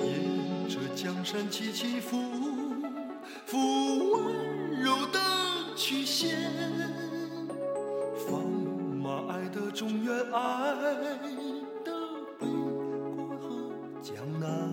沿着江山起起伏伏，温柔的曲线，放马爱的中原，爱的北国和江南。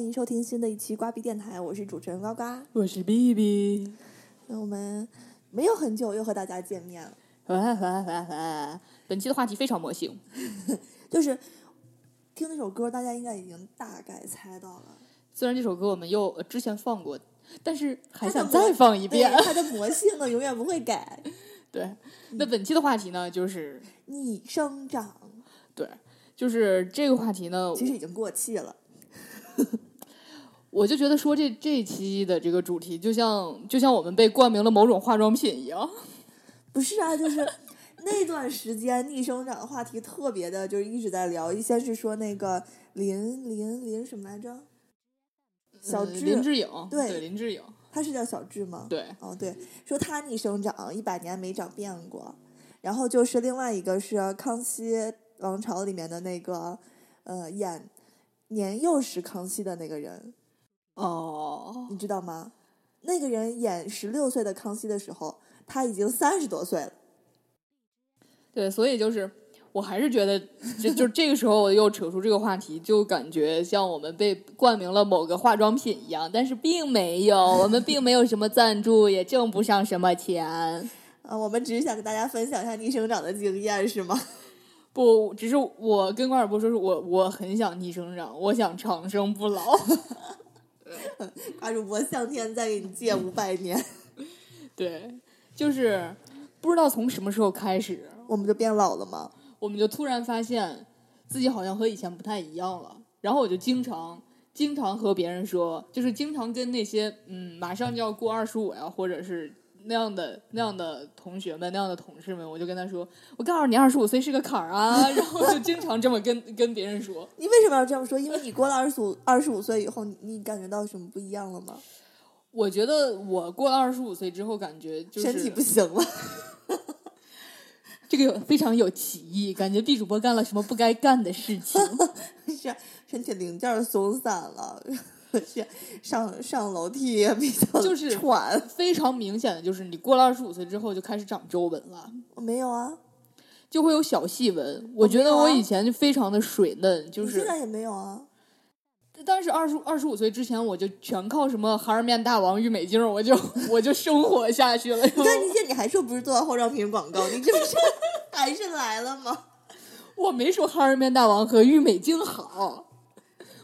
欢迎收听新的一期瓜逼电台，我是主持人呱呱。我是 B B，那我们没有很久又和大家见面了，本期的话题非常魔性，就是听那首歌，大家应该已经大概猜到了。虽然这首歌我们又呃之前放过，但是还想再放一遍。对它的魔性呢永远不会改。对，那本期的话题呢，就是逆生长对，就是这个话题呢，其实已经过气了，我就觉得说这这一期的这个主题，就像就像我们被冠名了某种化妆品一样。不是啊？就是那段时间逆生长的话题特别的，就是一直在聊。先是说那个林林林什么来着？小嗯智，林志颖，对林志颖，他是叫小智吗？对，哦，对，说他逆生长一百年没长变过，然后就是另外一个是《康熙王朝》里面的那个，呃，演年幼时康熙的那个人，哦，你知道吗？那个人演十六岁的康熙的时候，他已经三十多岁了。对，所以就是，我还是觉得，就就这个时候我又扯出这个话题，就感觉像我们被冠名了某个化妆品一样，但是并没有，我们并没有什么赞助，也挣不上什么钱。啊，我们只是想跟大家分享一下逆生长的经验，是吗？不，只是我跟关尔波说，是我我很想逆生长，我想长生不老。瓜主播向天再给你借五百年，对，就是不知道从什么时候开始，我们就变老了吗？我们就突然发现自己好像和以前不太一样了。然后我就经常经常和别人说，就是经常跟那些嗯马上就要过二十五呀，或者是那样的那样的同学们、那样的同事们，我就跟他说，我告诉你，二十五岁是个坎儿啊。然后就经常这么跟 跟别人说。你为什么要这样说？因为你过了二十五二十五岁以后，你你感觉到什么不一样了吗？我觉得我过了二十五岁之后，感觉就是身体不行了。这个有非常有歧义，感觉 B 主播干了什么不该干的事情。是身体零件松散了，是 上上楼梯也比较就是喘。非常明显的就是，你过了二十五岁之后就开始长皱纹了。我没有啊，就会有小细纹。我觉得我以前就非常的水嫩，就是，你现在也没有啊。但是二十二十五岁之前，我就全靠什么哈尔面大王、郁美净，我就 我就生活下去了。你看，你现在你还说不是做化妆品广告，你这不是 还是来了吗？我没说哈尔面大王和郁美净好，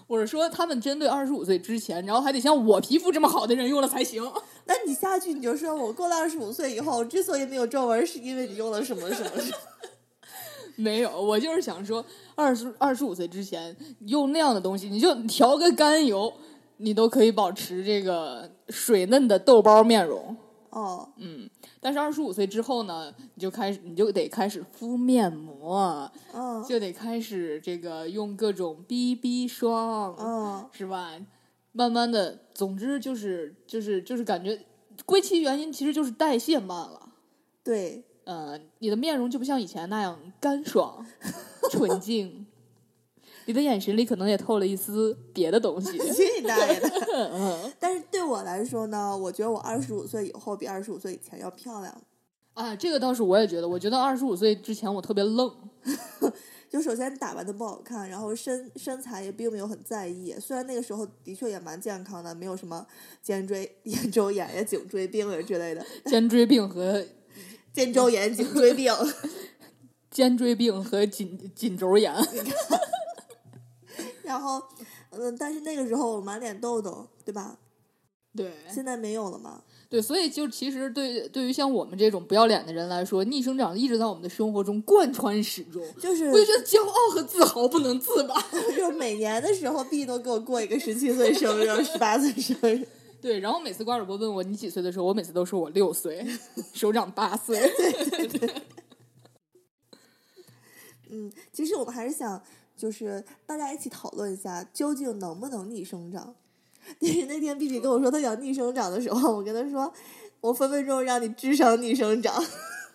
我是说他们针对二十五岁之前，然后还得像我皮肤这么好的人用了才行。那你下去你就说我过了二十五岁以后，之所以没有皱纹，是因为你用了什么什么什么。没有，我就是想说，二十二十五岁之前用那样的东西，你就调个甘油，你都可以保持这个水嫩的豆包面容。哦，但是二十五岁之后呢，你就开始，你就得开始敷面膜，嗯就得开始这个用各种 BB 霜，嗯，是吧？慢慢的，总之就是就是就是感觉归其原因，其实就是代谢慢了。对，呃，你的面容就不像以前那样干爽、纯净，你的眼神里可能也透了一丝别的东西。去你大爷的！嗯但是对我来说呢，我觉得我二十五岁以后比二十五岁以前要漂亮。啊，这个倒是我也觉得，我觉得二十五岁之前我特别愣。就首先打扮的不好看，然后身身材也并没有很在意。虽然那个时候的确也蛮健康的，没有什么肩椎、眼周炎呀、颈椎病呀之类的。肩椎病和肩周炎、颈椎病，肩椎病和颈颈轴炎。然后，嗯，但是那个时候我满脸痘痘，对吧？对现在没有了嘛？对，所以就其实对对于像我们这种不要脸的人来说，逆生长一直在我们的生活中贯穿始终。就是我就觉得骄傲和自豪不能自拔。就是每年的时候必都给我过一个十七岁生日、十八岁生日。对，然后每次瓜主播问我你几岁的时候，我每次都说我六岁，手长八岁。嗯，其实我们还是想，就是大家一起讨论一下，究竟能不能逆生长。但是那天 B B 跟我说他想逆生长的时候，我跟他说，我分分钟让你智商逆生长。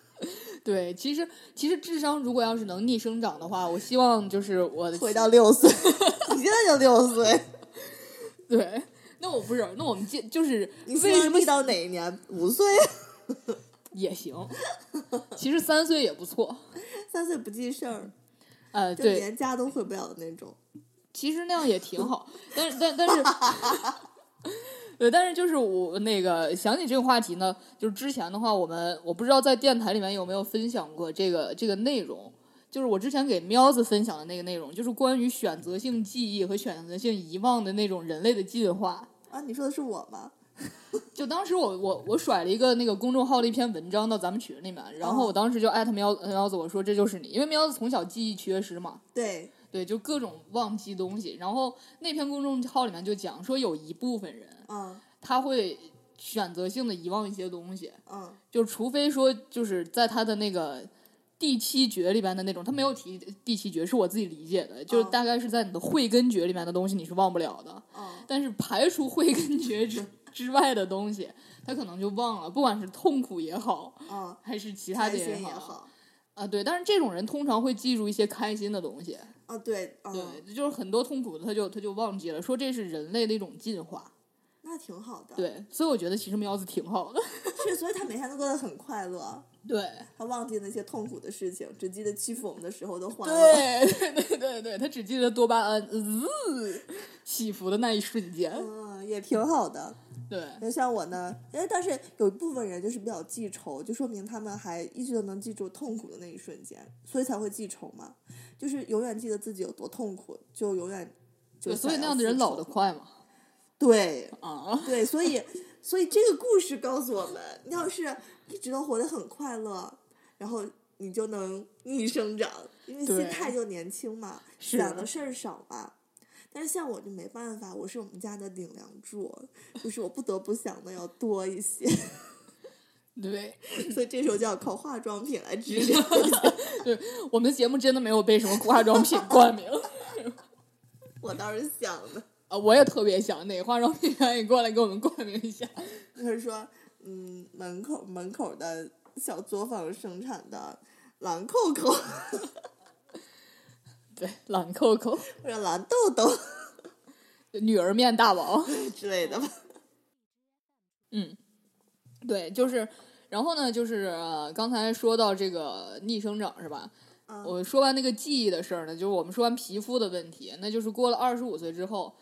对，其实其实智商如果要是能逆生长的话，我希望就是我回到六岁，你现在就六岁，对。那我不是，那我们就就是你希为什么逆到哪一年？五岁？也行？其实三岁也不错。三岁不记事儿，呃，就对，连家都回不了的那种。其实那样也挺好，但是但但是，对，但是就是我那个想起这个话题呢，就是之前的话，我们我不知道在电台里面有没有分享过这个这个内容，就是我之前给喵子分享的那个内容，就是关于选择性记忆和选择性遗忘的那种人类的进化。啊，你说的是我吗？就当时我我我甩了一个那个公众号的一篇文章到咱们群里面，然后我当时就艾特喵喵子，我说这就是你，因为喵子从小记忆缺失嘛，对，对，就各种忘记东西。然后那篇公众号里面就讲说，有一部分人嗯他会选择性的遗忘一些东西，嗯。就除非说就是在他的那个第七诀里边的那种，他没有提第七诀，是我自己理解的，就是嗯。大概是在你的慧根觉里面的东西你是忘不了的，嗯。但是排除慧根觉之 之外的东西，他可能就忘了，不管是痛苦也好，嗯，还是其他的也好。啊，对，但是这种人通常会记住一些开心的东西，啊，对，嗯，对，就是很多痛苦的他就他就忘记了，说这是人类的一种进化，那挺好的。，对，所以我觉得其实喵子挺好的，是，所以他每天都过得很快乐，对，他忘记那些痛苦的事情，只记得欺负我们的时候的欢乐。对，对对对对，他只记得多巴胺呃起伏的那一瞬间，嗯，也挺好的。对，就像我呢，哎，但是有一部分人就是比较记仇，就说明他们还一直都能记住痛苦的那一瞬间，所以才会记仇嘛。就是永远记得自己有多痛苦，就永远就对，所以那样的人老得快嘛，对啊，对，所以所以这个故事告诉我们，你要是一直都活得很快乐，然后你就能逆生长，因为心态就年轻嘛，想的事儿少嘛。但是像我就没办法，我是我们家的顶梁柱，就是我不得不想的要多一些，对，所以这时候就要靠化妆品来治疗。我们的节目真的没有被什么化妆品冠名。我倒是想的，啊，我也特别想哪个化妆品愿意过来给我们冠名一下。就是说，嗯，门口门口的小作坊生产的蓝扣扣 对，蓝扣扣，或者蓝豆豆女儿面大王。之类的吧。嗯，对，就是，然后呢，就是、呃、刚才说到这个逆生长是吧？嗯我说完那个记忆的事儿呢，就是我们说完皮肤的问题，那就是过了二十五岁之后，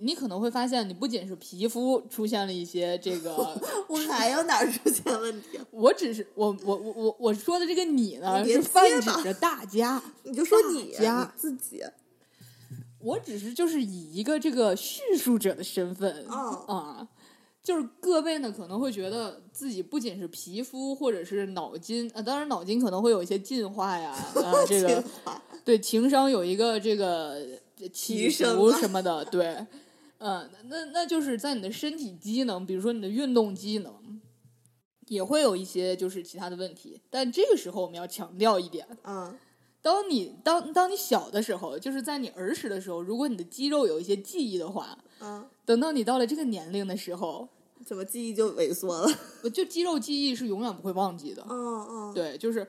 你可能会发现，你不仅是皮肤出现了一些这个，我还有哪儿出现问题？我只是我我我我我说的这个你呢，你是泛指着大家。你就说你大家你自己，我只是就是以一个这个叙述者的身份、哦啊，就是各位呢可能会觉得自己不仅是皮肤或者是脑筋啊，当然脑筋可能会有一些进化呀，啊，这个对情商有一个这个起提升什么的，对，嗯，那那就是在你的身体机能，比如说你的运动机能。也会有一些就是其他的问题，但这个时候我们要强调一点，嗯当你当当你小的时候，就是在你儿时的时候，如果你的肌肉有一些记忆的话，嗯，等到你到了这个年龄的时候，怎么记忆就萎缩了？就肌肉记忆是永远不会忘记的。嗯嗯，对，就是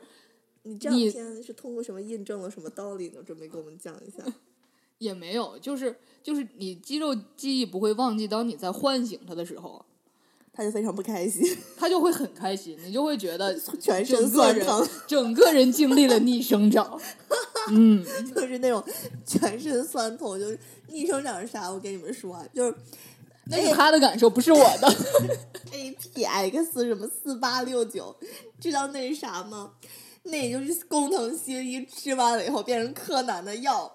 你这你两天是通过什么印证了什么道理呢？准备给我们讲一下。也没有，就是就是你肌肉记忆不会忘记，当你在唤醒它的时候，他就非常不开心，他就会很开心，你就会觉得 全身酸疼，整个人经历了逆生长。嗯，就是那种全身酸痛。就是逆生长是啥？我跟你们说啊，就是那是他的感受，不是我的。A P X 什么四八六九，知道那是啥吗？那也就是工藤新一吃完了以后变成柯南的药，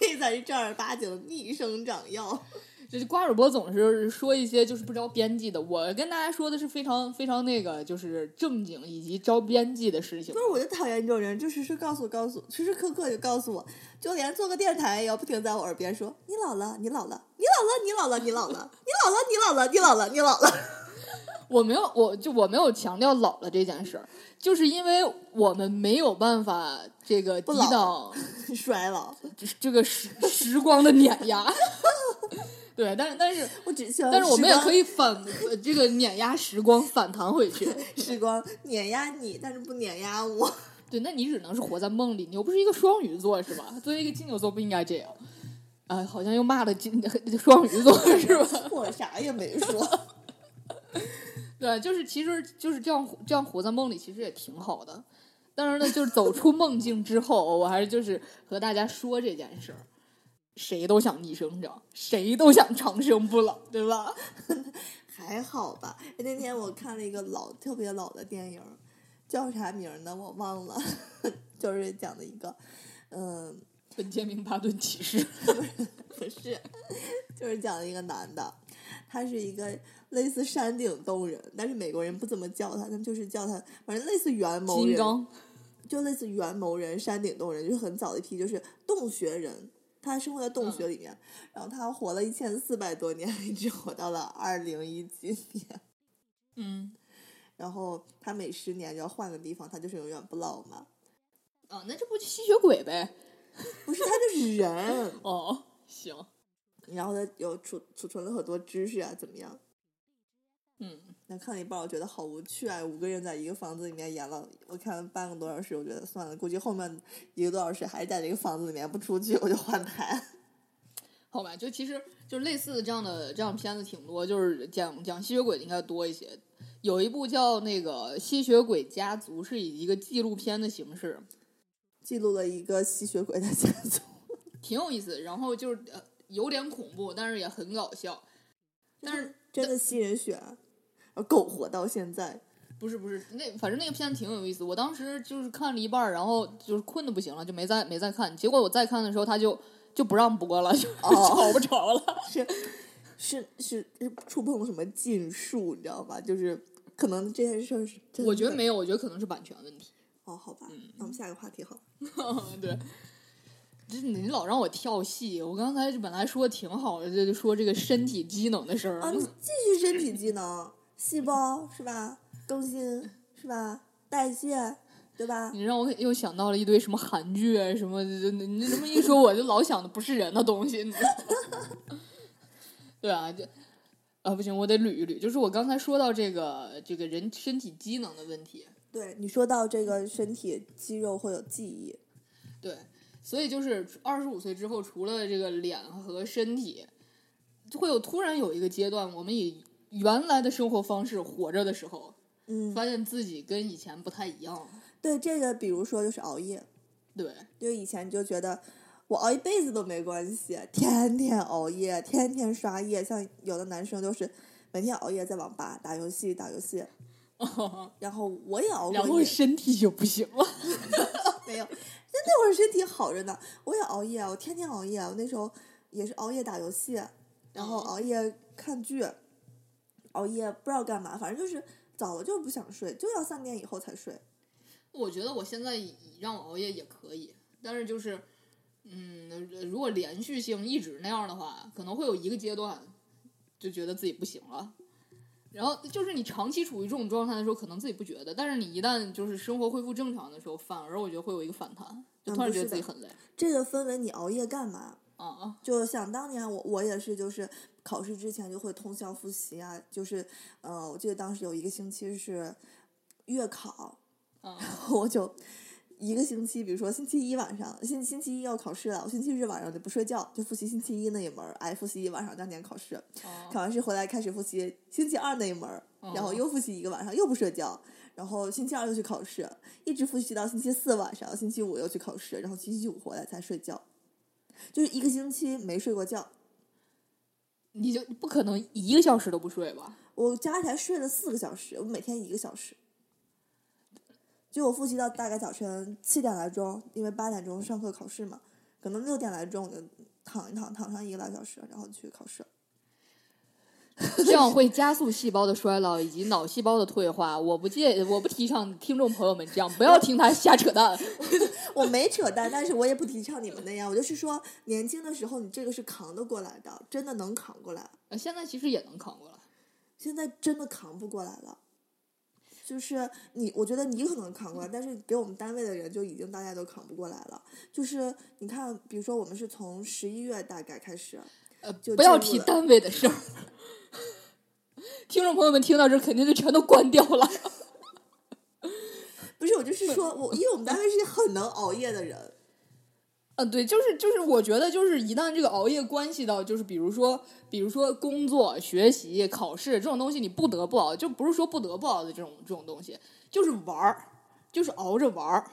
那才是正儿八经的逆生长药。就是瓜主播总是说一些就是不着边际的，我跟大家说的是非常非常那个就是正经以及着边际的事情不。是，我就讨厌这种人，就时时告诉我，告诉，时时刻刻就告诉我，就连做个电台也要不停在我耳边说：“你老了，你老了，你老了，你老了，你老了，你老了，你老了，你老了，你老了。我没有，我就我没有强调老了这件事儿，就是因为我们没有办法这个抵挡 衰老，这个时时光的碾压。对，但是但是我只但是我们也可以以反呃这个碾压时光反弹回去。时光碾压你，但是不碾压我。对，那你只能是活在梦里，你又不是一个双鱼座是吧？作为一个金牛座不应该这样。啊、好像又骂了金双鱼座是吧？我啥也没说。对，就是其实就是这样这样活在梦里，其实也挺好的。但是呢，就是走出梦境之后，我还是就是和大家说这件事儿。谁都想逆生长，谁都想长生不老，对吧？还好吧。那天我看了一个老特别老的电影，叫啥名呢？我忘了，就是讲的一个，嗯，本杰明·巴顿骑士，不是，就是讲的一个男的，他是一个类似山顶洞人，但是美国人不怎么叫他，他们就是叫他，反正类似元谋人，就类似元谋人、山顶洞人，就是很早的一批，就是洞穴人。他生活在洞穴里面，然后他活了一千四百多年，一直活到了二零一几年。嗯，然后他每十年就要换个地方，他就是永远不老嘛。哦，那这不就吸血鬼呗？不是，他就是人。哦，行，然后他有储储存了很多知识啊，怎么样？嗯，那看了一半，我觉得好无趣啊！五个人在一个房子里面演了，我看了半个多小时，我觉得算了，估计后面一个多小时还是在这个房子里面不出去，我就换台。好吧，就其实就类似这样的这样片子挺多，就是讲讲吸血鬼的应该多一些。有一部叫那个《吸血鬼家族》，是以一个纪录片的形式，记录了一个吸血鬼的家族。挺有意思。然后就是呃有点恐怖，但是也很搞笑。但是真的吸人血啊，苟活到现在。不是不是那反正那个片子挺有意思。我当时就是看了一半，然后就是困的不行了，就没再没再看。结果我再看的时候，他就就不让播了，就哦 找不着了。是是是是触碰了什么禁术，你知道吧？就是可能这件事儿是。我觉得没有，我觉得可能是版权问题。哦，好吧，那我们下一个话题好。对，这你老让我跳戏，我刚才本来说的挺好的，就说这个身体机能的事儿。啊，你继续身体机能，细胞是吧？更新是吧？代谢对吧？你让我又想到了一堆什么韩剧啊，什么你你这么一说，我就老想的不是人的东西？对啊，就啊不行，我得捋一捋。就是我刚才说到这个这个人身体机能的问题，对你说到这个身体肌肉会有记忆，对，所以就是二十五岁之后，除了这个脸和身体，就会有突然有一个阶段，我们以原来的生活方式活着的时候，嗯，发现自己跟以前不太一样了。对这个，比如说就是熬夜，对，就以前就觉得我熬一辈子都没关系，天天熬夜，天天刷夜，像有的男生就是每天熬夜在网吧打游戏打游戏，然后我也熬然后，身体就不行了。没有，就那会儿身体好着呢，我也熬夜，我天天熬夜，我那时候也是熬夜打游戏，然后嗯熬夜看剧，熬夜不知道干嘛，反正就是早了就是不想睡，就要三点以后才睡。我觉得我现在让我熬夜也可以，但是就是，嗯，如果连续性一直那样的话，可能会有一个阶段就觉得自己不行了。然后就是你长期处于这种状态的时候，可能自己不觉得，但是你一旦就是生活恢复正常的时候，反而我觉得会有一个反弹，就突然觉得自己很累这个分为你熬夜干嘛。啊啊！就想当年我我也是就是考试之前就会通宵复习啊，就是呃，我记得当时有一个星期是月考，嗯我就一个星期，比如说星期一晚上，星星期一要考试了，我星期日晚上就不睡觉，就复习星期一那一门儿，哎，复习一晚上当天考试，哦考完试回来开始复习星期二那一门，然后哦又复习一个晚上，又不睡觉，然后星期二又去考试，一直复习到星期四晚上，星期五又去考试，然后星期五回来才睡觉，就是一个星期没睡过觉。你就不可能一个小时都不睡吧？我加起来睡了四个小时，我每天一个小时。就我复习到大概早晨七点来钟，因为八点钟上课考试嘛，可能六点来钟我就躺一躺，躺上一个来小时，然后去考试。这样会加速细胞的衰老以及脑细胞的退化。我不介，我不提倡听众朋友们这样，不要听他瞎扯淡。我没扯淡，但是我也不提倡你们那样。我就是说，年轻的时候你这个是扛得过来的，真的能扛过来。呃现在其实也能扛过来。现在真的扛不过来了。就是你，我觉得你可能扛过来，但是给我们单位的人就已经大家都扛不过来了。就是你看，比如说我们是从十一月大概开始，呃，就不要提单位的事儿。听众朋友们听到这肯定就全都关掉了。不是我就是说我，因为我们单位是很能熬夜的人，嗯，对，就是就是，我觉得就是一旦这个熬夜关系到，就是比如说，比如说工作、学习、考试这种东西，你不得不熬，就不是说不得不熬的这种这种东西，就是玩儿，就是熬着玩儿。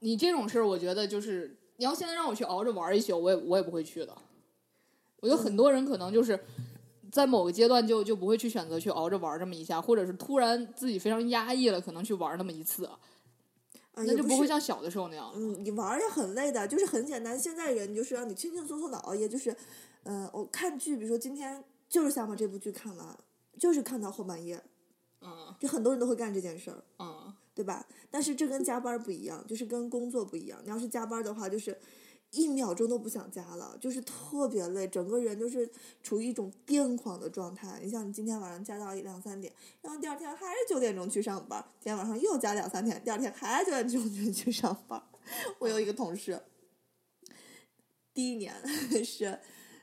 你这种事儿，我觉得就是你要现在让我去熬着玩儿一宿，我也我也不会去的。我觉得很多人可能就是在某个阶段就就不会去选择去熬着玩儿这么一下，或者是突然自己非常压抑了，可能去玩儿那么一次，啊，那就不会像小的时候那样了。嗯，你玩儿也很累的，就是很简单。现在人就是让你轻轻松松的熬夜，就是，嗯、我看剧，比如说今天就是想把这部剧看完，就是看到后半夜，嗯就很多人都会干这件事儿。嗯。对吧？但是这跟加班儿不一样，就是跟工作不一样。你要是加班儿的话，就是一秒钟都不想加了，就是特别累，整个人就是处于一种癫狂的状态。你像你今天晚上加到两三点，然后第二天还是九点钟去上班，今天晚上又加两三点，第二天还是九点钟去上班。我有一个同事，第一年 是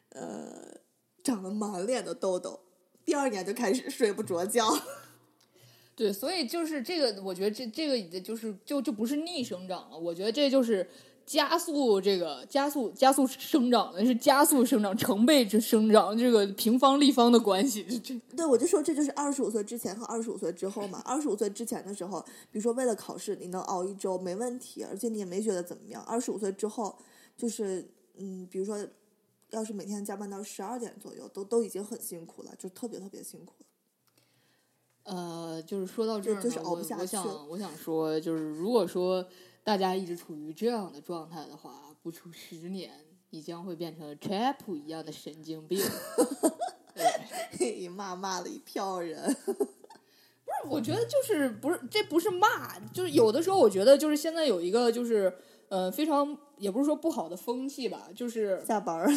呃长了满脸的痘痘，第二年就开始睡不着觉。对，所以就是这个，我觉得这这个已经就是就就不是逆生长了，我觉得这就是加速这个加速加速生长的是加速生长成倍之生长，这个平方立方的关系，这这对，我就说这就是二十五岁之前和二十五岁之后嘛。二十五岁之前的时候，比如说为了考试，你能熬一周没问题，而且你也没觉得怎么样。二十五岁之后，就是嗯，比如说，要是每天加班到十二点左右，都都已经很辛苦了，就特别特别辛苦了。呃，就是说到这儿呢，就就是熬不下去我想我想说，就是如果说大家一直处于这样的状态的话，不出十年，你将会变成 Chap 一样的神经病。对 骂骂了一票人。不是我觉得就是不是这不是骂，就是有的时候我觉得就是现在有一个就是呃非常也不是说不好的风气吧，就是下班儿，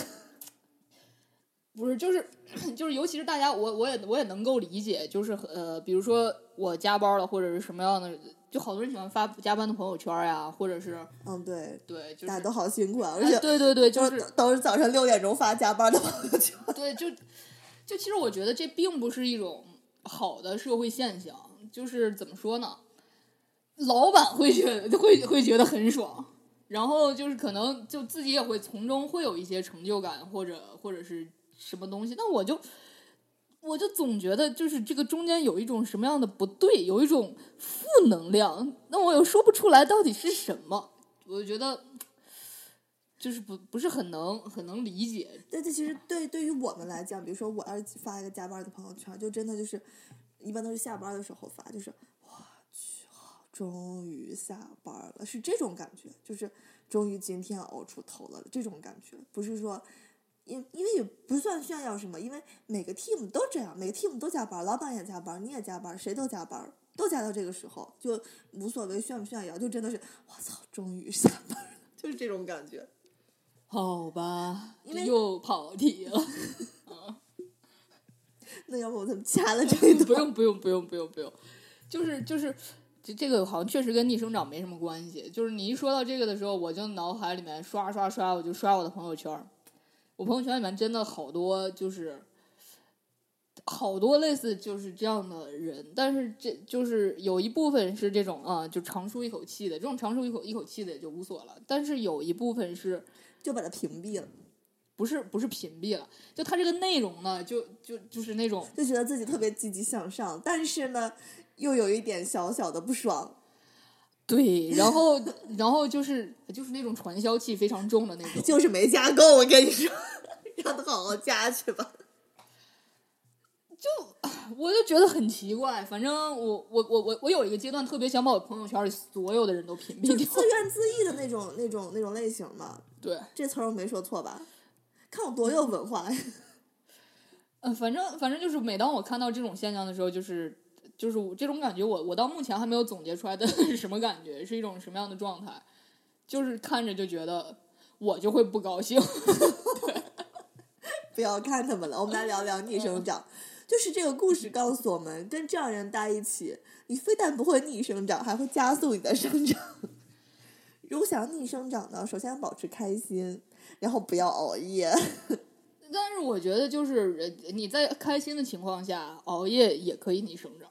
不是就是就是尤其是大家我我也我也能够理解，就是呃比如说我加班了或者是什么样的，就好多人喜欢发加班的朋友圈呀，或者是嗯，对，对就是大家都好辛苦啊，而哎且对对对，就是都是早上六点钟发加班的朋友圈。对，就就其实我觉得这并不是一种好的社会现象，就是怎么说呢？老板会觉得会会觉得很爽，然后就是可能就自己也会从中会有一些成就感，或者或者是什么东西。那我就我就总觉得就是这个中间有一种什么样的不对，有一种负能量，那我又说不出来到底是什么。我觉得就是不不是很能很能理解但，这其实对对于我们来讲，比如说我要发一个加班的朋友圈，就真的就是，一般都是下班的时候发，就是我去，终于下班了，是这种感觉，就是终于今天熬出头了这种感觉，不是说，因因为也不算炫耀什么，因为每个 team 都这样，每个 team 都加班，老板也加班，你也加班，谁都加班，都加到这个时候，就无所谓炫不炫耀，就真的是我操，终于下班了，就是这种感觉。好吧，因为又跑题了。那要不我怎么掐了这一段？不用不用不用不用不用，就是就是这这个好像确实跟逆生长没什么关系。就是你一说到这个的时候，我就脑海里面刷刷刷，我就刷我的朋友圈儿。我朋友圈里面真的好多就是好多类似就是这样的人，但是这就是有一部分是这种啊，就长舒一口气的，这种长舒一口一口气的也就无所了。但是有一部分是就把它屏蔽了，不是不是屏蔽了，就他这个内容呢，就就就是那种就觉得自己特别积极向上，但是呢，又有一点小小的不爽。对，然后然后就是就是那种传销气非常重的那种，就是没加够，我跟你说，让他好好加去吧。就我就觉得很奇怪。反正我我我我我有一个阶段特别想把我朋友圈里所有的人都屏蔽掉。自怨自艾的那种、那种、那种类型嘛。对，这词儿我没说错吧？看我多有文化呀！嗯，反正反正就是每当我看到这种现象的时候，就是就是我这种感觉我，我到目前还没有总结出来的是 什么感觉，是一种什么样的状态，就是看着就觉得我就会不高兴。不要看他们了，我们来聊聊逆生长。就是这个故事告诉我们，跟这样人待一起，你非但不会逆生长，还会加速你的生长。如果想要逆生长呢，首先要保持开心，然后不要熬夜。但是我觉得，就是呃你在开心的情况下熬夜也可以逆生长。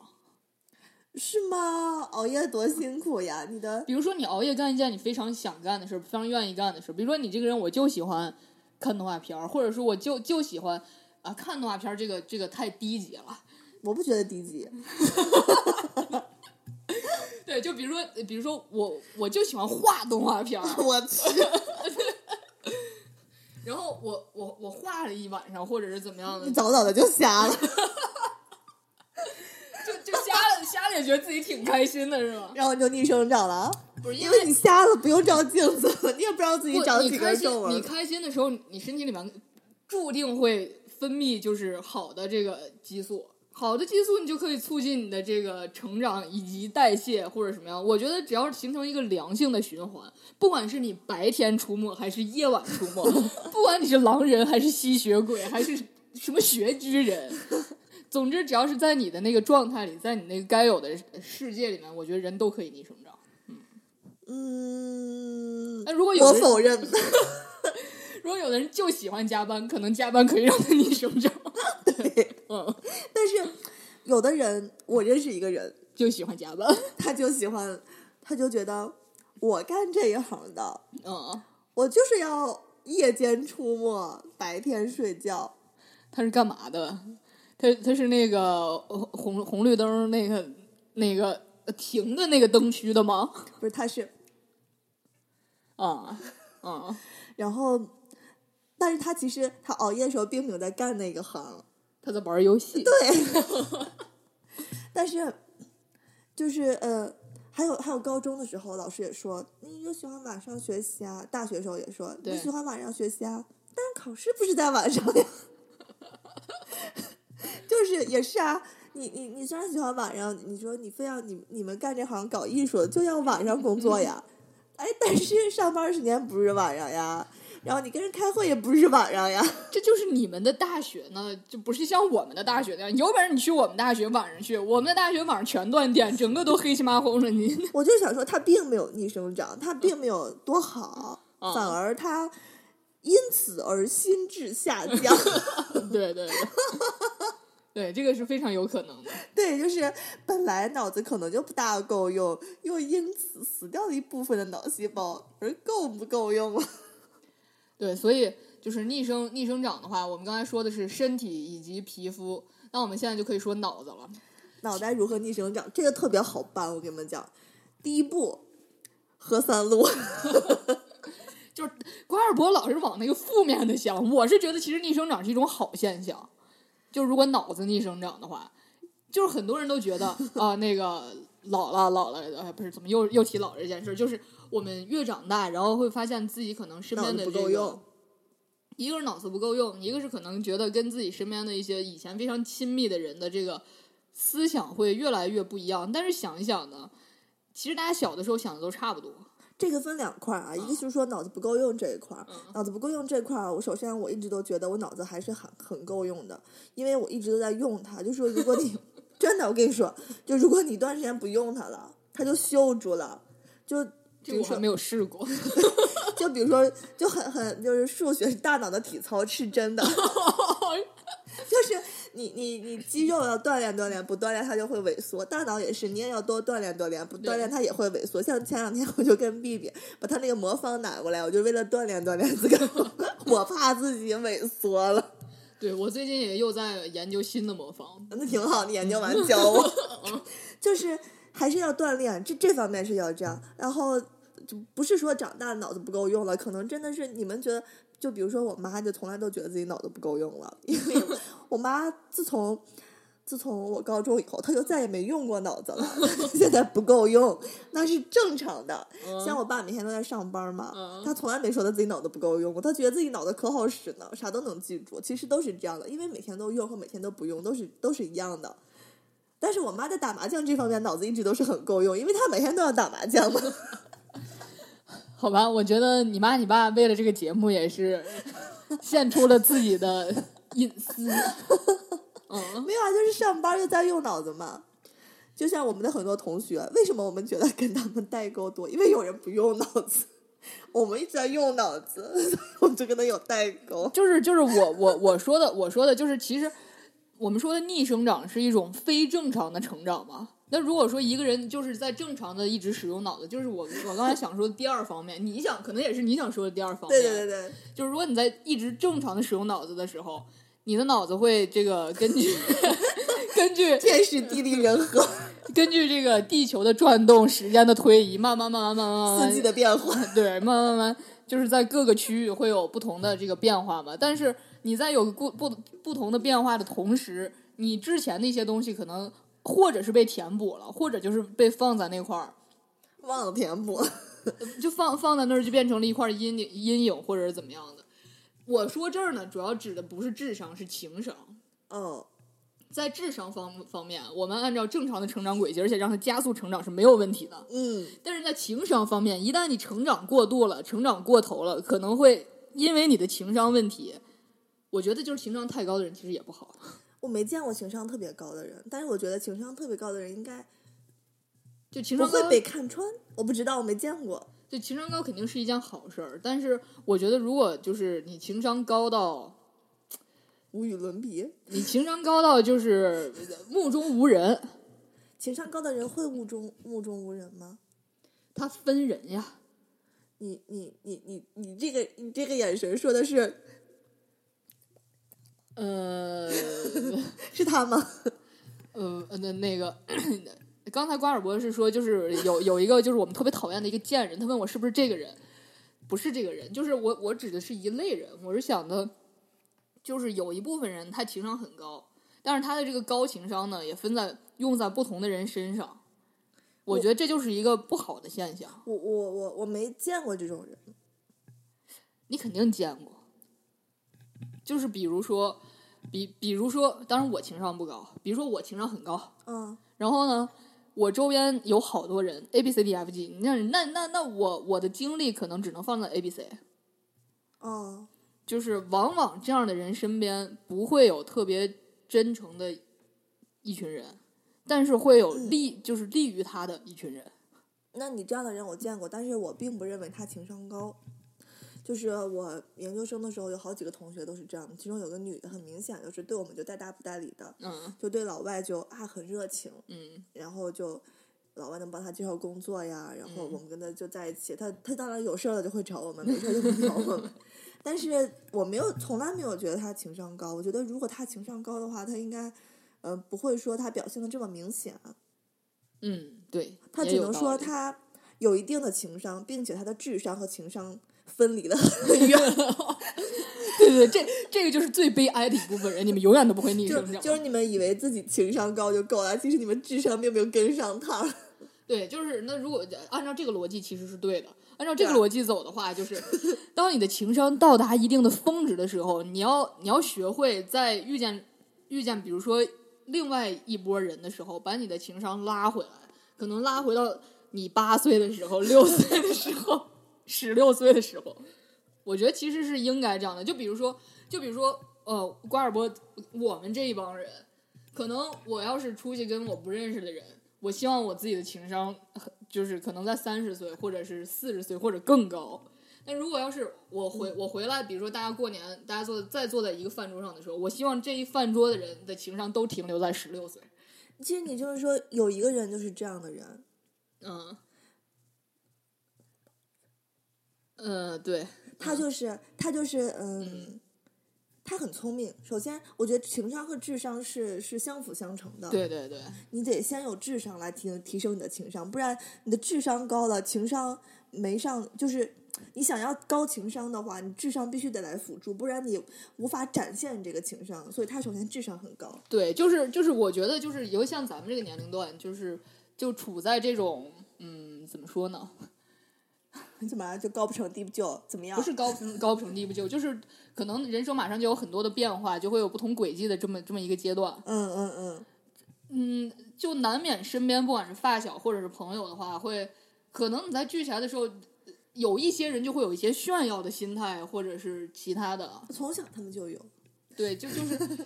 是吗？熬夜多辛苦呀！你的比如说，你熬夜干一件你非常想干的事儿，非常愿意干的事儿。比如说，你这个人我就喜欢看动画片儿，或者说我就就喜欢啊看动画片儿，这个这个太低级了。我不觉得低级，对，就比如说，比如说我我就喜欢画动画片儿，我去，然后我我我画了一晚上，或者是怎么样的你，早早的就瞎了，瞎了也觉得自己挺开心的，是吗？然后你就逆生长了啊。不是因因为你瞎了，不用照镜子，你也不知道自己不长几你开心根皱纹。你开心的时候，你身体里面注定会分泌就是好的这个激素，好的激素你就可以促进你的这个成长以及代谢或者什么样。我觉得只要是形成一个良性的循环，不管是你白天出没还是夜晚出没，不管你是狼人还是吸血鬼还是什么穴居人。总之，只要是在你的那个状态里，在你那个该有的世界里面，我觉得人都可以逆生长。嗯，那如果有我否认。如果有的人就喜欢加班，可能加班可以让他逆生长。对，嗯，但是有的人，我认识一个人，就喜欢加班。他就喜欢，他就觉得我干这一行的，嗯，我就是要夜间出没，白天睡觉。他是干嘛的？他他是那个呃红红绿灯那个那个呃停的那个灯区的吗？不是，他是，啊啊，然后，但是他其实他熬夜的时候并没有在干那个行，他在玩游戏。对，但是就是呃，还有还有高中的时候，老师也说你就喜欢晚上学习啊，大学时候也说你喜欢晚上学习啊，但是考试不是在晚上呀，就是也是啊。你你你虽然喜欢晚上，你说你非要你你们干这行搞艺术的就要晚上工作呀，哎，但是上班时间不是晚上呀，然后你跟人开会也不是晚上呀，这就是你们的大学呢，就不是像我们的大学那样。有本事你去我们大学晚上去，我们的大学晚上全断电，整个都黑漆麻红的。你 我就想说，他并没有逆生长，他并没有多好，嗯反而他因此而心智下降。对对对，对，这个是非常有可能的。对，就是本来脑子可能就不大够用，又因此死掉了一部分的脑细胞，而够不够用了？对，所以就是逆生逆生长的话，我们刚才说的是身体以及皮肤，那我们现在就可以说脑子了。脑袋如何逆生长？这个特别好办，我跟你们讲，第一步，喝三鹿。就是瓜尔博老是往那个负面的想，我是觉得其实逆生长是一种好现象。就如果脑子逆生长的话，就是很多人都觉得啊、那个老了老了，哎，不是怎么又又提老这件事儿，就是我们越长大，然后会发现自己可能身边的不这个够用，一个是脑子不够用，一个是可能觉得跟自己身边的一些以前非常亲密的人的这个思想会越来越不一样。但是想一想呢，其实大家小的时候想的都差不多。这个分两块啊，一个就是说脑子不够用这一块儿，脑子不够用这块儿，我首先我一直都觉得我脑子还是很很够用的，因为我一直都在用它。就说如果你 真的，我跟你说，就如果你一段时间不用它了，它就锈住了。就比如说这个我还没，有试过。就比如说，就很很就是数学是大脑的体操，是真的。就是你你你肌肉要锻炼锻炼，不锻炼它就会萎缩。大脑也是，你也要多锻炼锻炼，不锻炼它也会萎缩。像前两天我就跟 B B 把他那个魔方拿过来，我就为了锻炼锻炼自个，我怕自己萎缩了。对我最近也又在研究新的魔方，那挺好，你研究完教我。就是还是要锻炼，这这方面是要这样。然后就不是说长大脑子不够用了，可能真的是你们觉得，就比如说我妈就从来都觉得自己脑子不够用了，因为我妈自从自从我高中以后，她就再也没用过脑子了，现在不够用，那是正常的。像我爸每天都在上班嘛，嗯他从来没说他自己脑子不够用过，他觉得自己脑子可好使呢，啥都能记住。其实都是这样的，因为每天都用和每天都不用都是都是一样的。但是我妈在打麻将这方面脑子一直都是很够用，因为她每天都要打麻将嘛。好吧？我觉得你妈你爸为了这个节目也是献出了自己的隐私。嗯，没有啊，就是上班就在用脑子嘛。就像我们的很多同学，为什么我们觉得跟他们代沟多？因为有人不用脑子，我们一直在用脑子，所以我们就跟他有代沟。就是就是我我我说的我说的就是其实我们说的逆生长是一种非正常的成长嘛。那如果说一个人就是在正常的一直使用脑子，就是我我刚才想说的第二方面，你想可能也是你想说的第二方面，对对对对，就是如果你在一直正常的使用脑子的时候，你的脑子会这个根据 根据天时地利人和，根据这个地球的转动、时间的推移，慢慢慢慢慢慢慢慢四季的变化。对，慢慢慢慢，就是在各个区域会有不同的这个变化嘛。但是你在有不不不同的变化的同时，你之前的一些东西可能或者是被填补了，或者就是被放在那块儿，忘了填补，就放放在那儿就变成了一块阴影阴影，或者是怎么样的。我说这儿呢，主要指的不是智商，是情商。哦，在智商方方面，我们按照正常的成长轨迹，而且让它加速成长是没有问题的。嗯，但是在情商方面，一旦你成长过度了，成长过头了，可能会因为你的情商问题，我觉得就是情商太高的人其实也不好。我没见过情商特别高的人，但是我觉得情商特别高的人应该就情商会，被看穿。我不知道，我没见过。就情商高肯定是一件好事儿。但是我觉得，如果就是你情商高到无与伦比，你情商高到就是 目中无人，情商高的人会目中目中无人吗？他分人呀。你你你你你这个你这个眼神说的是呃 是他吗？呃，那那个，刚才瓜尔博士说，就是有有一个就是我们特别讨厌的一个贱人，他问我是不是这个人，不是这个人，就是我我指的是一类人，我是想的，就是有一部分人他情商很高，但是他的这个高情商呢，也分在用在不同的人身上，我觉得这就是一个不好的现象，我我我我没见过这种人。你肯定见过，就是比如说，比比如说，当然我情商不高，比如说我情商很高，嗯然后呢，我周边有好多人 A B C D F G，那那那那我我的精力可能只能放在 A B C，哦就是往往这样的人身边不会有特别真诚的一群人，但是会有利就是利于他的一群人。那你这样的人我见过，但是我并不认为他情商高。就是我研究生的时候，有好几个同学都是这样的，其中有个女的，很明显就是对我们就带大不带理的，嗯。就对老外就啊很热情，嗯。然后就老外能帮他介绍工作呀，然后我们跟他就在一起，他他当然有事儿了就会找我们，没事儿就不找我们。但是我没有从来没有觉得他情商高，我觉得如果他情商高的话，他应该呃不会说他表现的这么明显，嗯，对，他只能说他有一定的情商，并且他的智商和情商分离的很远，对 对，对这这个就是最悲哀的一部分人，你们永远都不会逆生长。就是你们以为自己情商高就够了，其实你们智商并没有跟上趟。对，就是那如果按照这个逻辑，其实是对的。按照这个逻辑走的话，就是 当你的情商到达一定的峰值的时候，你要你要学会在遇见遇见比如说另外一波人的时候，把你的情商拉回来，可能拉回到你八岁的时候、六岁的时候、十六岁的时候，我觉得其实是应该这样的。就比如说，就比如说，呃，瓜尔波，我们这一帮人，可能我要是出去跟我不认识的人，我希望我自己的情商很就是可能在三十岁或者是四十岁或者更高。但如果要是我回我回来，比如说大家过年，大家坐再坐在一个饭桌上的时候，我希望这一饭桌的人的情商都停留在十六岁。其实你就是说，有一个人就是这样的人，嗯，呃，对，他就是他就是嗯，他很聪明。首先，我觉得情商和智商是是相辅相成的。对对对，你得先有智商来提提升你的情商，不然你的智商高了，情商没上，就是你想要高情商的话，你智商必须得来辅助，不然你无法展现这个情商。所以他首先智商很高。对，就是就是，我觉得就是，尤其像咱们这个年龄段，就是就处在这种嗯，怎么说呢？你 怎么就高不成低不就？怎么样？不是高不高不成低不就，就是可能人生马上就有很多的变化，就会有不同轨迹的这么这么一个阶段。嗯嗯嗯，嗯，就难免身边不管是发小或者是朋友的话，会可能你在聚起来的时候，有一些人就会有一些炫耀的心态，或者是其他的。从小他们就有。对，就就是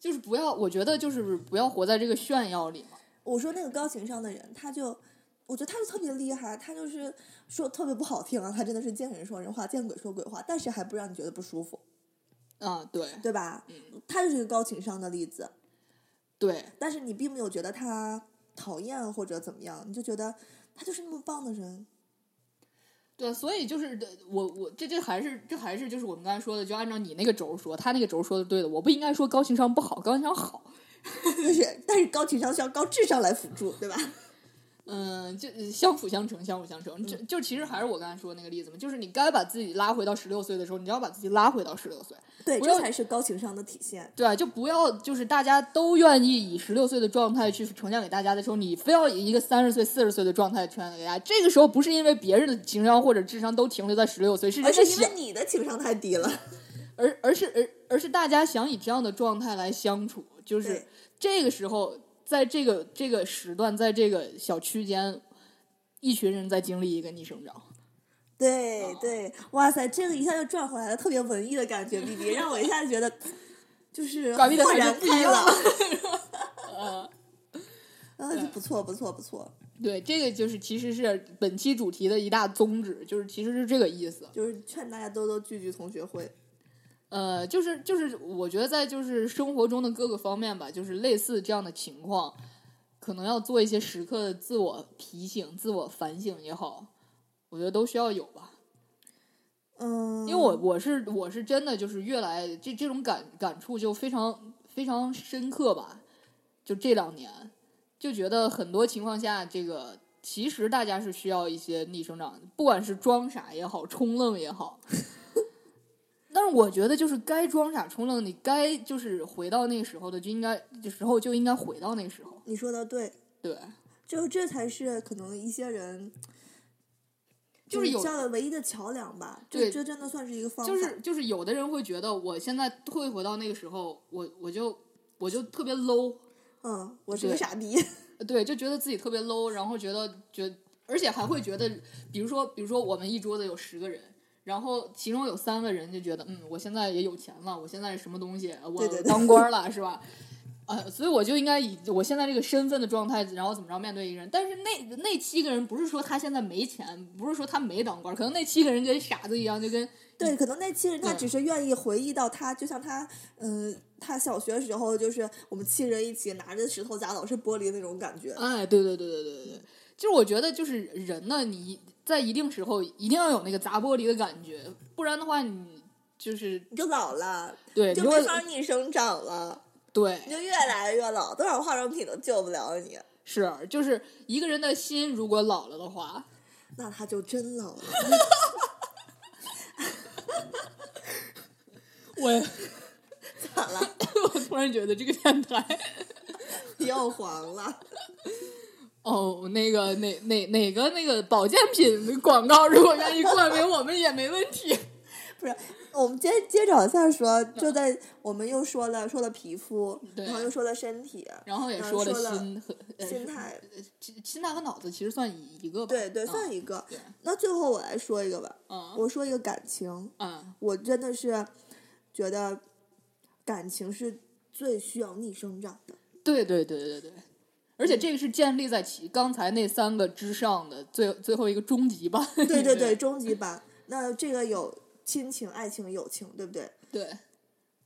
就是不要，我觉得就是不要活在这个炫耀里嘛。我说那个高情商的人，他就我觉得他就特别厉害，他就是说特别不好听啊，他真的是见人说人话，见鬼说鬼话，但是还不让你觉得不舒服，啊，对对吧？嗯他就是一个高情商的例子，对，但是你并没有觉得他讨厌或者怎么样，你就觉得他就是那么棒的人。对，所以就是我我这这还是这还是就是我们刚才说的，就按照你那个轴说，他那个轴说的对的，我不应该说高情商不好，高情商好。就是，但是高情商需要高智商来辅助，对吧？嗯，就相辅相成，相辅相成。就就其实还是我刚才说的那个例子嘛，就是你该把自己拉回到十六岁的时候，你就要把自己拉回到十六岁。对，这才是高情商的体现。对啊，就不要就是大家都愿意以十六岁的状态去呈现给大家的时候，你非要以一个三十岁、四十岁的状态呈现给大家。这个时候不是因为别人的情商或者智商都停留在十六岁，是而是因为，你的情商太低了。而而是而而是大家想以这样的状态来相处，就是这个时候，在这个这个时段，在这个小区间，一群人在经历一个逆生长。对对，哇塞，这个一下就转回来了，特别文艺的感觉，B B，让我一下就觉得就是 豁然开样朗。啊，就不错不错不错，对，这个就是其实是本期主题的一大宗旨，就是其实是这个意思。就是劝大家多多聚聚同学会。呃，就是就是，我觉得在就是生活中的各个方面吧，就是类似这样的情况，可能要做一些时刻的自我提醒、自我反省也好，我觉得都需要有吧。嗯，因为我我是我是真的就是越来这这种感感触就非常非常深刻吧，就这两年就觉得很多情况下，这个其实大家是需要一些逆生长，不管是装傻也好，冲愣也好。但是我觉得，就是该装傻充愣，你该就是回到那个时候的，就应该这时候就应该回到那个时候。你说的对，对，就这才是可能一些人就是有效的唯一的桥梁吧。对这这真的算是一个方法。就是就是有的人会觉得，我现在退回到那个时候，我我就我就特别 low，嗯，我是个傻逼。对，就觉得自己特别 low，然后觉得觉，而且还会觉得，比如说比如说我们一桌子有十个人。然后其中有三个人就觉得，嗯，我现在也有钱了，我现在什么东西，我当官了，是吧？呃，所以我就应该以我现在这个身份的状态，然后怎么着面对一个人。但是那那七个人不是说他现在没钱，不是说他没当官，可能那七个人跟傻子一样，就跟对，可能那七人他嗯只是愿意回忆到他，就像他，嗯、他小学时候就是我们七人一起拿着石头砸老师玻璃那种感觉。哎，对对对对对对对，就是我觉得就是人呢，你在一定时候一定要有那个砸玻璃的感觉，不然的话你就是你就老了，对，就没法逆生长了，对你就越来越老，多少化妆品都救不了你，是就是一个人的心如果老了的话，那他就真老了。我咋了？我突然觉得这个电台要黄了。哦，那个哪哪哪个那个保健品广告，如果愿意冠名我们也没问题。不是，我们接接着往下说，就在我们又说了说了皮肤，然后又说了身体，然后也嗯说了心和呃心态，心心态和脑子其实算一一个吧。对对，嗯算一个。那最后我来说一个吧，嗯我说一个感情，嗯，我真的是觉得感情是最需要逆生长的。对对对对对，而且这个是建立在其刚才那三个之上的最最后一个终极版。对对对对，终极版那这个有亲情、爱情、友情，对不对？对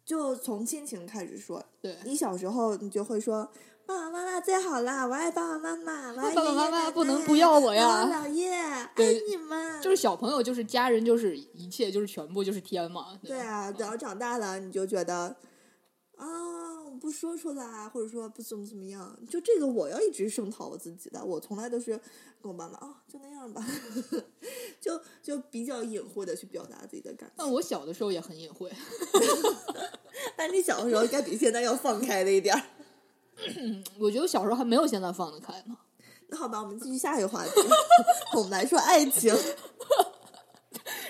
就从亲情开始说，对，你小时候你就会说。爸爸妈妈最好啦！我爱爸爸妈妈，我爱爸爸妈妈不能不要我呀姥爷，爱你们。就是小朋友，就是家人，就是一切，就是全部，就是天嘛。对啊，等到长大了，你就觉得啊，我不说出来，或者说不怎么怎么样，就这个我要一直声讨我自己的，我从来都是跟我爸妈啊，就那样吧，就就比较隐晦的去表达自己的感情。但我小的时候也很隐晦，但你小的时候应该比现在要放开了一点儿。我觉得我小时候还没有现在放得开呢。那好吧，我们继续下一个话题，我们来说爱情。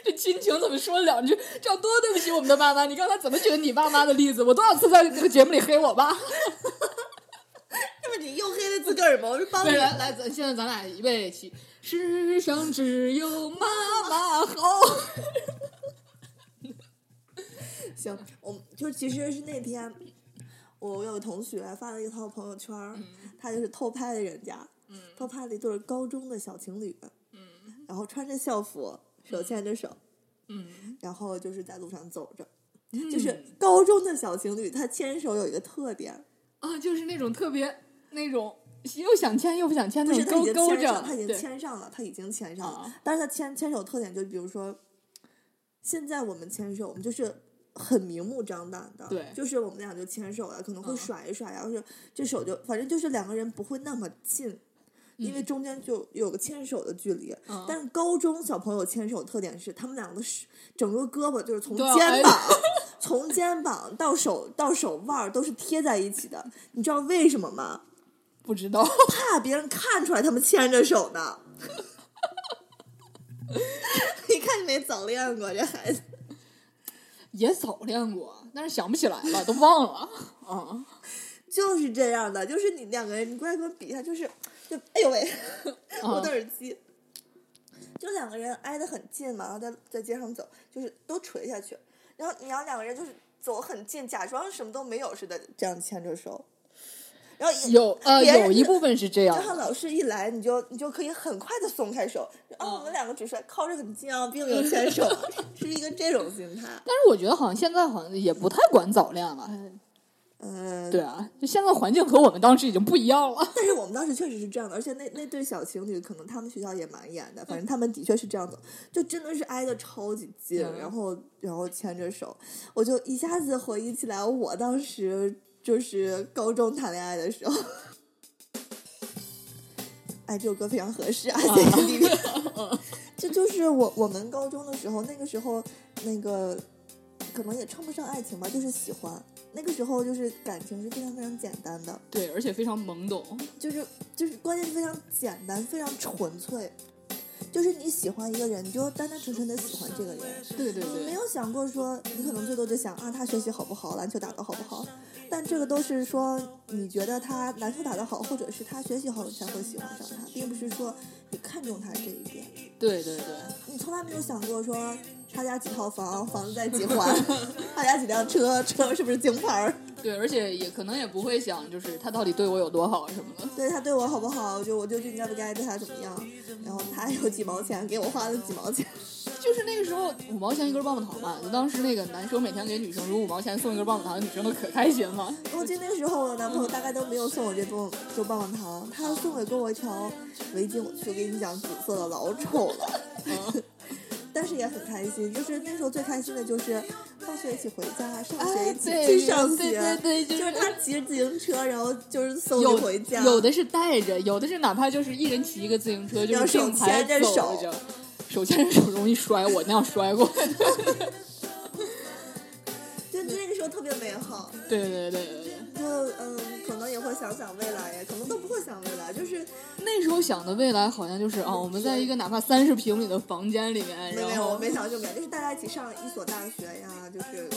这 亲情怎么说两句？这样多对不起我们的爸妈。你刚才怎么举你爸妈的例子？我多少次在这个节目里黑我爸？这不你又黑了自个儿吗？我是帮你，。来来，咱现在咱俩预备起，世上只有妈妈好。行，我就其实是那天，我有个同学发了一套朋友圈儿，他就是偷拍了人家，偷拍了一对高中的小情侣，然后穿着校服，手牵着手，嗯，然后就是在路上走着，就是高中的小情侣，他牵手有一个特点，啊，就是那种特别那种又想牵又不想牵不那是他已经种勾勾着牵上，，他已经牵上了，他已经牵上了，啊但是他牵牵手特点就比如说，现在我们牵手，我们就是很明目张胆的，对就是我们俩就牵手了，可能会嗯甩一甩，然后是这手就反正就是两个人不会那么近。因为中间就有个牵手的距离，嗯但是高中小朋友牵手特点是，他们两个的手整个胳膊就是从肩膀，从肩膀到手到手腕都是贴在一起的。你知道为什么吗？不知道。怕别人看出来他们牵着手呢。一看就没早恋过，这孩子也早恋过，但是想不起来了，都忘了。啊，就是这样的，就是你两个人，你过来跟我比一下，就是就哎呦喂，我的耳机，就两个人挨得很近嘛，然后在在街上走，就是都垂下去，然后你要两个人就是走很近，假装什么都没有似的，这样牵着手，然后有呃有一部分是这样的，然后老师一来，你就你就可以很快的松开手，然后我们两个只是靠着很近啊，并没有牵手，是一个这种心态。但是我觉得好像现在好像也不太管早恋了。嗯，对啊，就现在环境和我们当时已经不一样了。但是我们当时确实是这样的，而且那那对小情侣，可能他们学校也蛮严的，反正他们的确是这样走，就真的是挨得超级近，嗯然后然后牵着手，我就一下子回忆起来我当时就是高中谈恋爱的时候。哎，这首歌非常合适啊！这个里面，这就是我我们高中的时候，那个时候那个可能也称不上爱情吧，就是喜欢。那个时候就是感情是非常非常简单的，对，而且非常懵懂。就是就是关键是非常简单，非常纯粹。就是你喜欢一个人，你就单单纯纯的喜欢这个人，对对对，你没有想过说，你可能最多就想啊，他学习好不好，篮球打得好不好，但这个都是说你觉得他篮球打得好，或者是他学习好，你才会喜欢上他，并不是说你看中他这一点。对对对，你从来没有想过说他家几套房，房子在几环，他家几辆车，车是不是京牌儿？对，而且也可能也不会想，就是他到底对我有多好什么的。对他对我好不好，就我就应该不该对他怎么样，然后他有几毛钱给我花了几毛钱，就是那个时候五毛钱一根棒棒糖嘛，就当时那个男生每天给女生如五毛钱送一根棒棒糖，女生都可开心了。我记得那个时候我的男朋友大概都没有送我这棒这棒棒糖，他送给过我一条围巾，我就跟你讲紫色的老丑了，嗯但是也很开心，就是那时候最开心的就是放学一起回家，上学哎，一起对去上对学，对对，就就是他骑着自行车，然后就是送你回家，有的是带着，有的是哪怕就是一人骑一个自行车，就是并排牵着走手着，手牵着手容易摔，我那样摔过。就那个时候特别美好。对对对对对，就嗯，可能也会想想未来呀，可能都不会想未来，就是那时候想的未来好像就是啊，我们在一个哪怕三十平米的房间里面，没有没有，然后我没想这么远，就是大家一起上一所大学呀，就是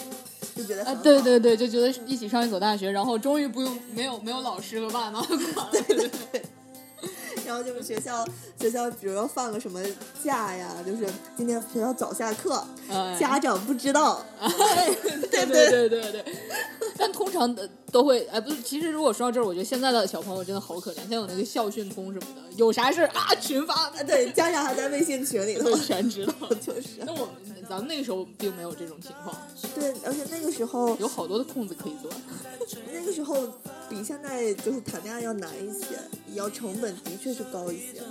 就觉得啊，对对对，就觉得一起上一所大学，然后终于不用没有没有老师和爸妈管了。对对对，然后就是学校学校，比如说放个什么假呀，就是今天学校早下课，哎家长不知道，对对对对对对。但通常的都会，哎，不是，其实如果说到这儿，我觉得现在的小朋友真的好可怜，像有那个校讯通什么的，有啥事儿啊群发，啊，对，家长还在微信群里头，全知道。就是那我们咱们那个时候并没有这种情况，对，而且那个时候有好多的空子可以钻。那个时候比现在就是谈恋爱要难一些，也要成本的确是高一些。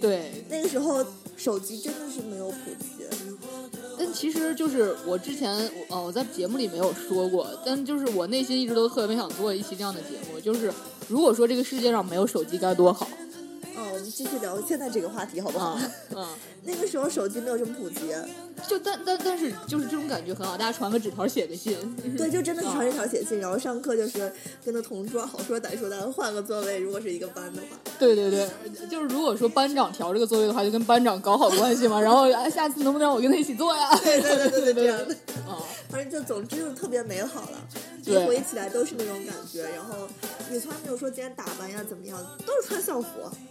对，那个时候手机真的是没有普及，但其实就是我之前哦我在节目里没有说过，但就是我内心一直都特别想做一期这样的节目，就是如果说这个世界上没有手机该多好。哦，我们继续聊现在这个话题好不好？那个时候手机没有这么普及，就但但但是就是这种感觉很好，大家传个纸条写个信，对，就真的是传纸条写信，然后上课就是跟着同桌好说歹说的换个座位，如果是一个班的话，对对对，就是如果说班长调这个座位的话，就跟班长搞好关系嘛，然后哎下次能不能让我跟他一起坐呀？对对对对对，这样的，啊，反正就总之就特别美好了，一对回忆起来都是那种感觉，然后也从来没有说今天打扮呀怎么样，都是穿校服，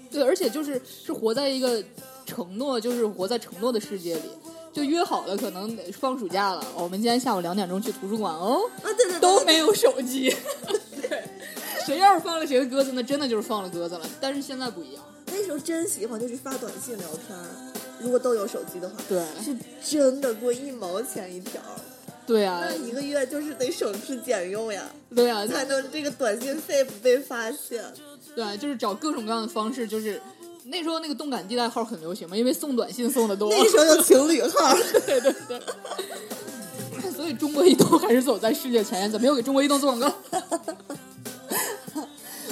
对，而且就是是活在一个承诺，就是活在承诺的世界里。就约好了，可能放暑假了，我们今天下午两点钟去图书馆哦，啊，对对对，都没有手机。对，谁要是放了谁的鸽子，那真的就是放了鸽子了。但是现在不一样，那时候真喜欢就是发短信聊天儿，如果都有手机的话，对是真的贵一毛钱一条，对啊那，一个月就是得省吃俭用呀，对啊，才能这个短信费不被发现。对啊，就是找各种各样的方式，就是那时候那个动感地带号很流行嘛，因为送短信送的多。那时候有情侣号，对对对。所以中国移动还是走在世界前沿，怎么又给中国移动做广告？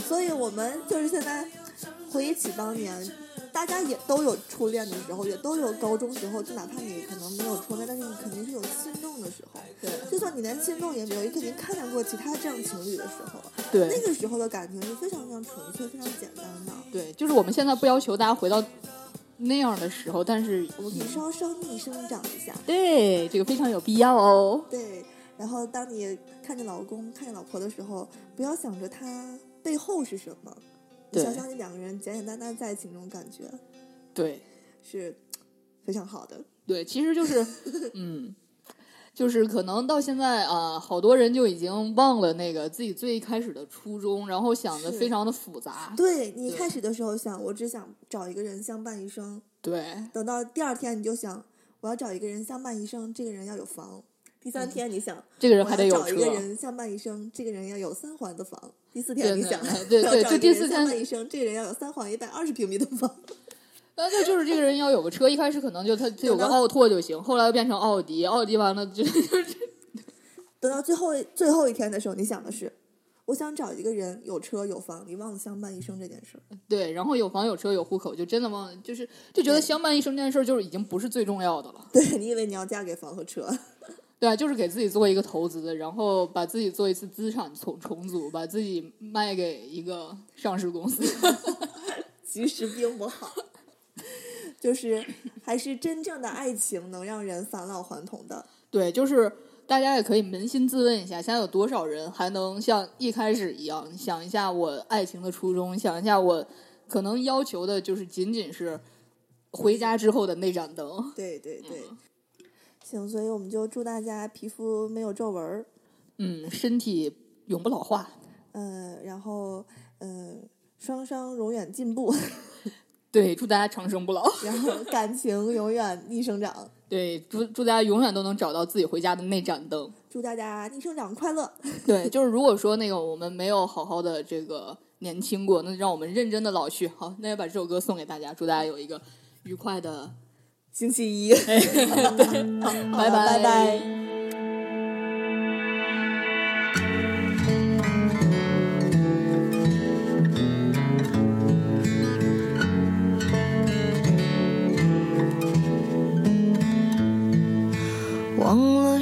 所以我们就是现在回忆起当年，大家也都有初恋的时候，也都有高中时候，就哪怕你可能没有初恋，但是你肯定是有的时候。对就算你连心动也没有，你肯定看见过其他这样情侣的时候，那对个时候的感情是非常非常纯粹、非常简单的。对，就是我们现在不要求大家回到那样的时候，但是我们可以稍稍逆生长一下。对这个非常有必要哦。对，然后当你看着老公、看着老婆的时候，不要想着他背后是什么，你想想你两个人简简单单在一起那种感觉，对是非常好的。对，其实就是 嗯。就是可能到现在啊、好多人就已经忘了那个自己最一开始的初衷，然后想的非常的复杂。对你一开始的时候想，我只想找一个人相伴一生，对等到第二天你就想，我要找一个人相伴一生，这个人要有房。第三天你想，这个人还得有车找一。个人相伴一生，这个人要有三环的房。第四天你想，对对就第四天相伴一生，这个人要有三环一百二十平米的房。那就就是这个人要有个车，一开始可能就他他有个奥拓就行，后来又变成奥迪，奥迪完了就 就是 等到最后最后一天的时候，你想的是，我想找一个人有车有房，你忘了相伴一生这件事儿。对，然后有房有车有户口，就真的忘了，就是就觉得相伴一生这件事儿就是已经不是最重要的了。对你以为你要嫁给房和车，对啊，就是给自己做一个投资，然后把自己做一次资产重重组，把自己卖给一个上市公司。其实并不好。就是还是真正的爱情能让人返老还童的。对，就是大家也可以扪心自问一下，现在有多少人还能像一开始一样想一下我爱情的初衷，想一下我可能要求的就是仅仅是回家之后的那盏灯。对对对。行，所以我们就祝大家皮肤没有皱纹儿，嗯，身体永不老化。嗯、然后嗯、呃双双永远进步，对，祝大家长生不老。然后 感情永远逆生长。对，祝祝大家永远都能找到自己回家的那盏灯。祝大家逆生长快乐！对，就是如果说那个我们没有好好的这个年轻过，那就让我们认真的老去。好，那也把这首歌送给大家，祝大家有一个愉快的，星期一，好，拜拜拜拜。